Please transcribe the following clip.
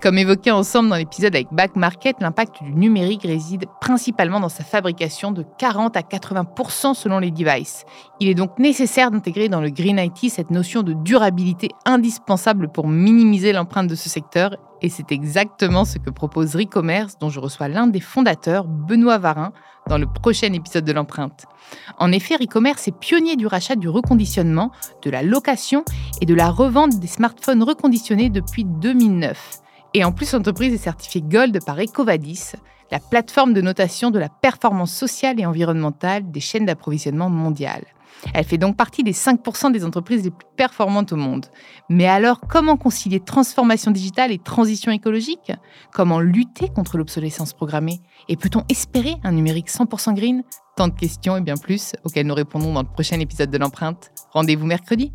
Comme évoqué ensemble dans l'épisode avec Back Market, l'impact du numérique réside principalement dans sa fabrication de 40 à 80% selon les devices. Il est donc nécessaire d'intégrer dans le Green IT cette notion de durabilité indispensable pour minimiser l'empreinte de ce secteur et c'est exactement ce que propose Recommerce dont je reçois l'un des fondateurs, Benoît Varin, dans le prochain épisode de l'empreinte. En effet, Recommerce est pionnier du rachat du reconditionnement, de la location et de la revente des smartphones reconditionnés depuis 2009. Et en plus, l'entreprise est certifiée Gold par Ecovadis, la plateforme de notation de la performance sociale et environnementale des chaînes d'approvisionnement mondiales. Elle fait donc partie des 5% des entreprises les plus performantes au monde. Mais alors, comment concilier transformation digitale et transition écologique? Comment lutter contre l'obsolescence programmée? Et peut-on espérer un numérique 100% green? Tant de questions et bien plus auxquelles nous répondrons dans le prochain épisode de l'empreinte. Rendez-vous mercredi